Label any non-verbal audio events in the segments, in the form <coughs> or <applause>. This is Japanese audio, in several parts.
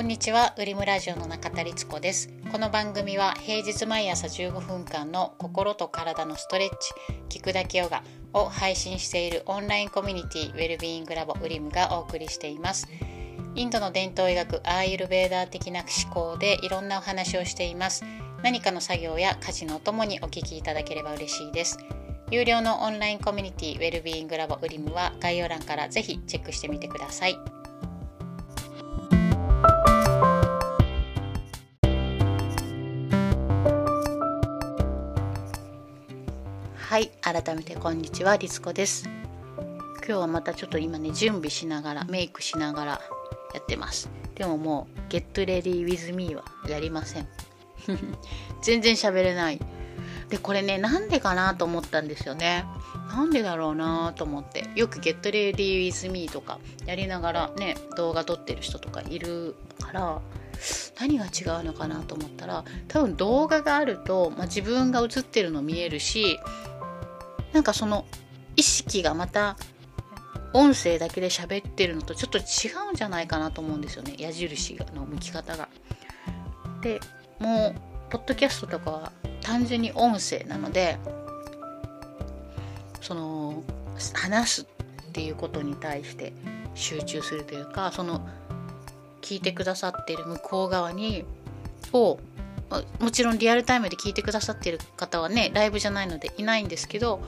こんにちは、ウリムラジオの中田律子です。この番組は平日毎朝15分間の心と体のストレッチ、聞くだけヨガを配信しているオンラインコミュニティウェルビーイングラボウリムがお送りしています。インドの伝統医学アーユルベーダー的な思考でいろんなお話をしています。何かの作業や家事のお供にお聞きいただければ嬉しいです。有料のオンラインコミュニティウェルビーイングラボウリムは概要欄からぜひチェックしてみてください。はい、改めてこんにちは、リツコです。今日はまたちょっと今ね、準備しながら、メイクしながらやってます。でももう、Get Ready with Me はやりません。<laughs> 全然喋れない。で、これね、なんでかなと思ったんですよね。なんでだろうなと思って。よく Get Ready with Me とかやりながらね、動画撮ってる人とかいるから、何が違うのかなと思ったら多分動画があると、まあ、自分が映ってるの見えるしなんかその意識がまた音声だけで喋ってるのとちょっと違うんじゃないかなと思うんですよね矢印の向き方が。でもうポッドキャストとかは単純に音声なのでその話すっていうことに対して集中するというかその聞いてくださっている向こう側にをもちろんリアルタイムで聞いてくださってる方はねライブじゃないのでいないんですけど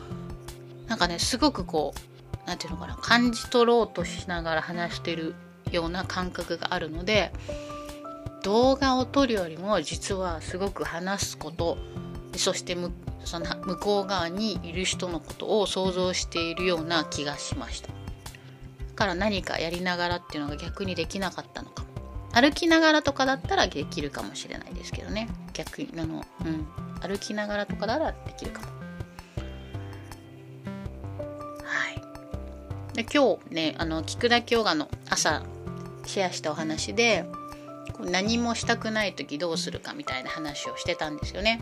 なんかねすごくこう何て言うのかな感じ取ろうとしながら話してるような感覚があるので動画を撮るよりも実はすごく話すことそしてむその向こう側にいる人のことを想像しているような気がしました。から何かやりながらっていうのが逆にできなかったのかも歩きながらとかだったらできるかもしれないですけどね。逆にあのうん。歩きながらとかならできるかも。はい。で今日ねあの聞くだけヨガの朝シェアしたお話で何もしたくない時どうするかみたいな話をしてたんですよね。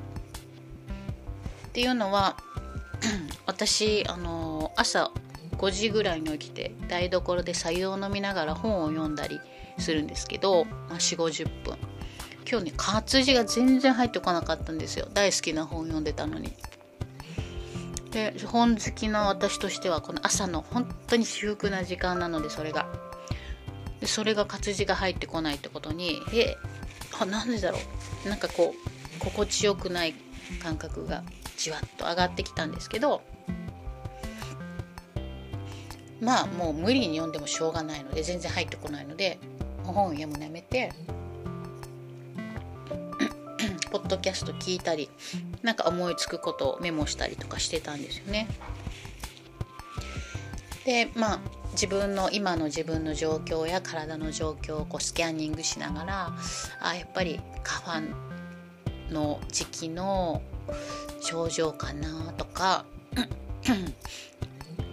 っていうのは <clears throat> 私あの朝5時ぐらいに起きて台所で白湯を飲みながら本を読んだりするんですけど、まあ、4 5 0分。今日ね活字が全然入ってこなかったんですよ。大好きな本読んでたのに。で本好きな私としてはこの朝の本当に至福な時間なのでそれが。でそれが活字が入ってこないってことにえあなんでだろう。なんかこう心地よくない感覚がじわっと上がってきたんですけどまあもう無理に読んでもしょうがないので全然入ってこないので本を読むのやめてポッドキャスト聞いたりなんか思いつくことをメモしたりとかしてたんですよね。でまあ自分の今の自分の状況や体の状況をこうスキャンニングしながらあやっぱり花粉の時期の症状かなとか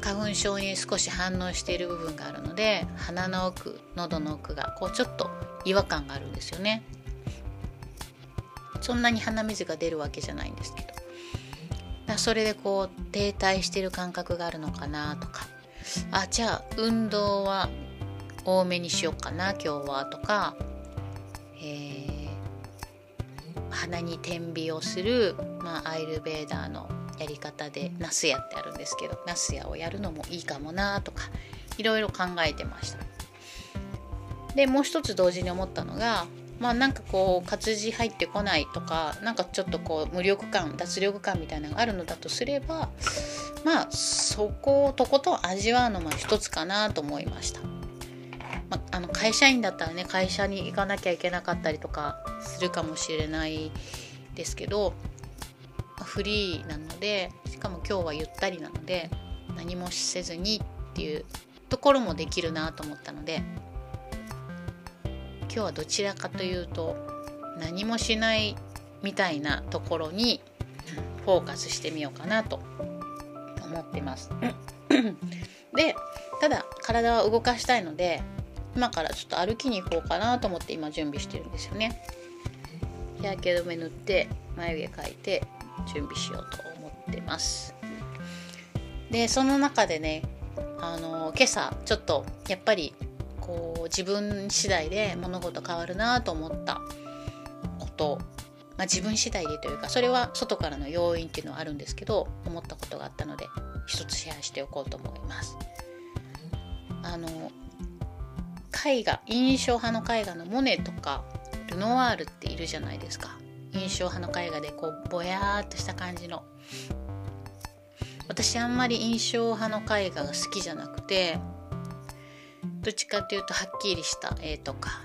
花粉症に少し反応している部分があるので鼻の奥喉の奥がこうちょっと違和感があるんですよね。そんなに鼻水が出るわけじゃないんですけど。だそれでこう停滞してる感覚があるのかなとか。あじゃあ運動は多めにしようかな今日はとか、えー、鼻に点鼻をする、まあ、アイルベーダーのやり方でナスヤってあるんですけどナスヤをやるのもいいかもなとかいろいろ考えてました。でもう一つ同時に思ったのがまあなんかこう活字入ってこないとかなんかちょっとこう無力感脱力感みたいなのがあるのだとすればまあそこをとことん味わうのも一つかなと思いました、まあ、あの会社員だったらね会社に行かなきゃいけなかったりとかするかもしれないですけどフリーなのでしかも今日はゆったりなので何もせずにっていうところもできるなと思ったので今日はどちらかというと何もしないみたいなところにフォーカスしてみようかなと思ってます。でただ体は動かしたいので今からちょっと歩きに行こうかなと思って今準備してるんですよね。日焼け止め塗って眉毛描いて準備しようと思ってます。でその中でねあの今朝ちょっとやっぱりこう自分次第で物事変わるなと思ったこと。まあ、自分次第でというかそれは外からの要因っていうのはあるんですけど思ったことがあったので一つシェアしておこうと思います。あの絵画印象派の絵画のモネとかルノワールっているじゃないですか。印象派の絵画でこうぼやーっとした感じの私あんまり印象派の絵画が好きじゃなくてどっちかというとはっきりした絵とか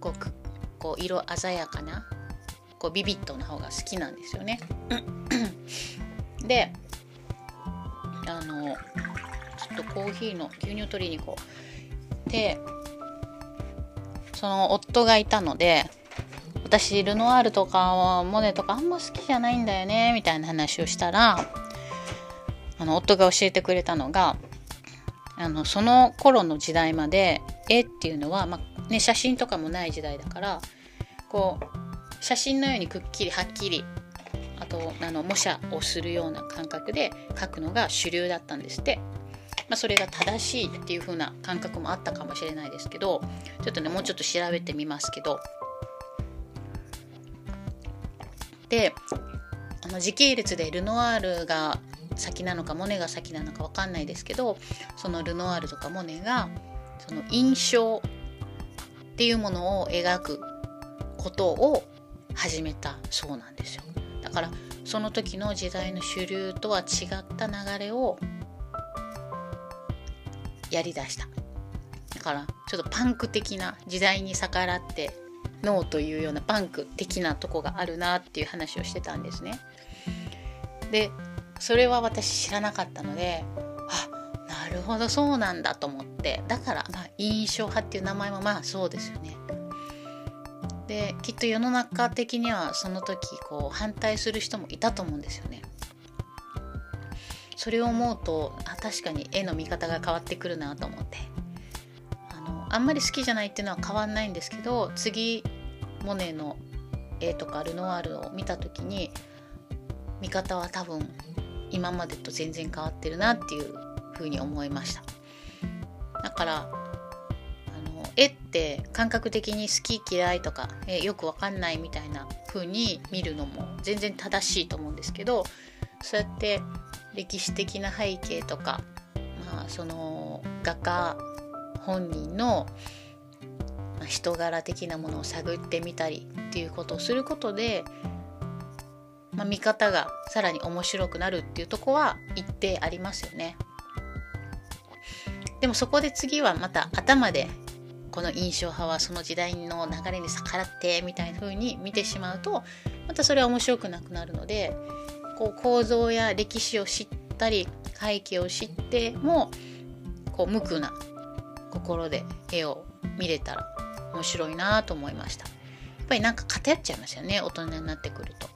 こうこう色鮮やかなこうビビッドな方が好きなんですよね。<clears throat> であのちょっとコーヒーの牛乳を取りに行こう。でその夫がいたので私ルノワールとかモネとかあんま好きじゃないんだよねみたいな話をしたらあの夫が教えてくれたのがあのその頃の時代まで絵っていうのは、まあね、写真とかもない時代だからこう写真のようにくっきりはっきりあとあの模写をするような感覚で描くのが主流だったんですって。まあ、それが正しいっていう風な感覚もあったかもしれないですけどちょっとねもうちょっと調べてみますけどであの時系列でルノワールが先なのかモネが先なのか分かんないですけどそのルノワールとかモネがその印象っていうものを描くことを始めたそうなんですよ。だからその時の時代の主流とは違った流れをやりだした。だからちょっとパンク的な時代に逆らってノーというようなパンク的なとこがあるなっていう話をしてたんですね。でそれは私知らなかったのであなるほどそうなんだと思って。だからまあ印象派っていう名前もまあそうですよね。できっと世の中的にはその時こう反対する人もいたと思うんですよね。それを思うとあ確かに絵の見方が変わってくるなと思って。あのあんまり好きじゃないっていうのは変わんないんですけど次モネの絵とかルノワールを見た時に見方は多分今までと全然変わってるなっていうふうに思いました。だからあの絵って感覚的に好き嫌いとか、えよくわかんないみたいな風に見るのも全然正しいと思うんですけどそうやって歴史的な背景とか、まあ、その画家本人の人柄的なものを探ってみたりっていうことをすることで、まあ、見方がさらに面白くなるっていうとこは一定ありますよね。でもそこで次はまた頭でこの印象派はその時代の流れに逆らってみたいな風に見てしまうとまたそれは面白くなくなるのでこう構造や歴史を知ったり背景を知ってもこう無垢な心で絵を見れたら面白いなと思いました。やっぱりなんか偏っちゃいますよね大人になってくると。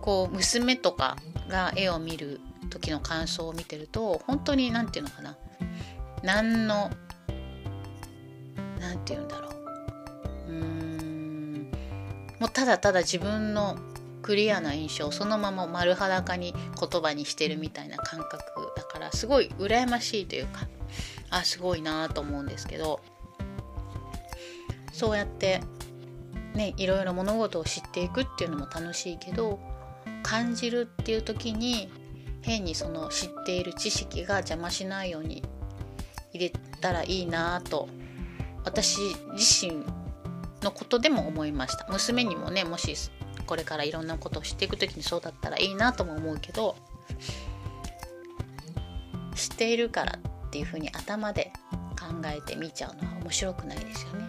こう娘とかが絵を見る時の感想を見てると本当に何て言うのかな。何の何て言うんだろう。うーん。もうただただ自分のクリアな印象そのまま丸裸に言葉にしてるみたいな感覚だからすごい羨ましいというかあすごいなと思うんですけどそうやってねいろいろ物事を知っていくっていうのも楽しいけど感じるっていう時に変にその知っている知識が邪魔しないように入れたらいいなと私自身のことでも思いました娘にもねもしこれからいろんなことを知っていく時にそうだったらいいなとも思うけど知っているからっていうふうに頭で考えてみちゃうのは面白くないですよね。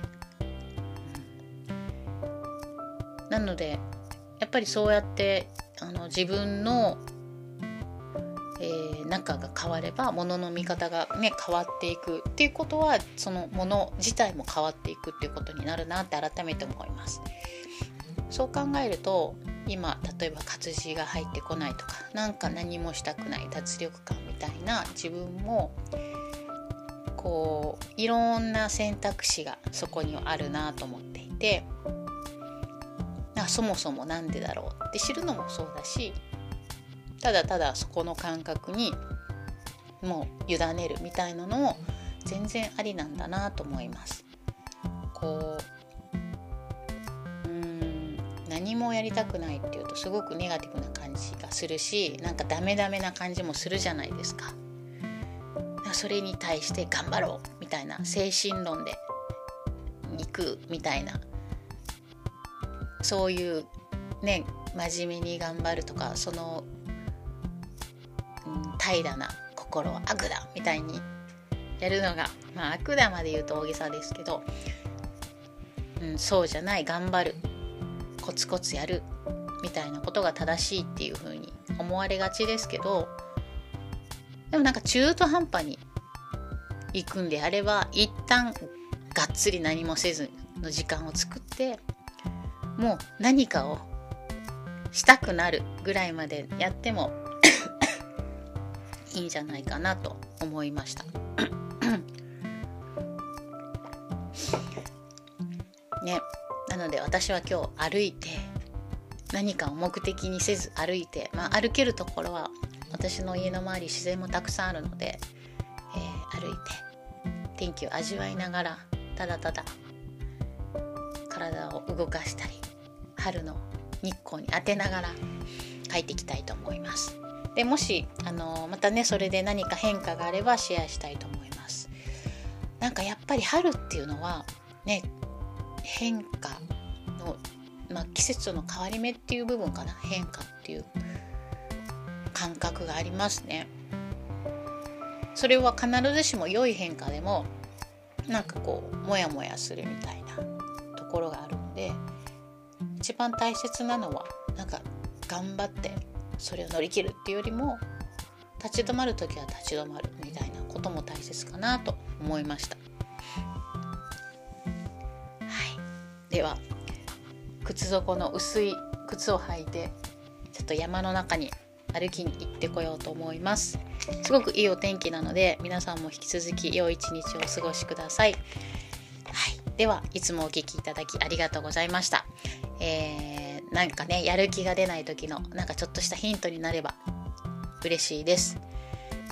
なのでやっぱりそうやってあの自分のえー、仲が変われば物の見方がね変わっていくっていうことはそのもの自体も変わっていくっていうことになるなって改めて思います。そう考えると今例えば活字が入ってこないとか何か何もしたくない脱力感みたいな自分もこういろんな選択肢がそこにはあるなと思っていてそもそも何でだろうって知るのもそうだしただただそこの感覚にもう委ねるみたいなのも全然ありなんだなと思います。こううん何もやりたくないっていうとすごくネガティブな感じがするしなんかダメダメな感じもするじゃないですか。それに対して頑張ろうみたいな精神論で行くみたいなそういうね真面目に頑張るとかその、うん、平らな心は悪だみたいにやるのがまあ悪だまで言うと大げさですけど、うん、そうじゃない頑張るコツコツやるみたいなことが正しいっていう風に思われがちですけどでもなんか中途半端に行くんであれば一旦がっつり何もせずの時間を作ってもう何かをしたくなるぐらいまでやっても <coughs> いいんじゃないかなと思いました。<coughs> ね、なので私は今日歩いて何かを目的にせず歩いて、まあ、歩けるところは私の家の周り自然もたくさんあるので、えー、歩いて天気を味わいながらただただ体を動かしたり春の日光に当てながら帰っていきたいと思います。でもしあのまたねそれで何か変化があればシェアしたいと思います。なんかやっぱり春っていうのはね変化の、まあ、季節の変わり目っていう部分かな変化っていう感覚がありますね。それは必ずしも良い変化でもなんかこうモヤモヤするみたいなところがあるので一番大切なのはなんか頑張ってそれを乗り切るっていうよりも立ち止まる時は立ち止まるみたいなことも大切かなと思いました。はい。では靴底の薄い靴を履いてちょっと山の中に歩きに行ってこようと思います。すごくいいお天気なので皆さんも引き続き良い一日をお過ごしください。はい。ではいつもお聴きいただきありがとうございました。えー、なんかねやる気が出ない時のなんかちょっとしたヒントになれば嬉しいです。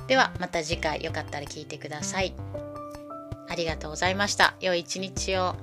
ではまた次回よかったら聞いてください。ありがとうございました。良い一日を。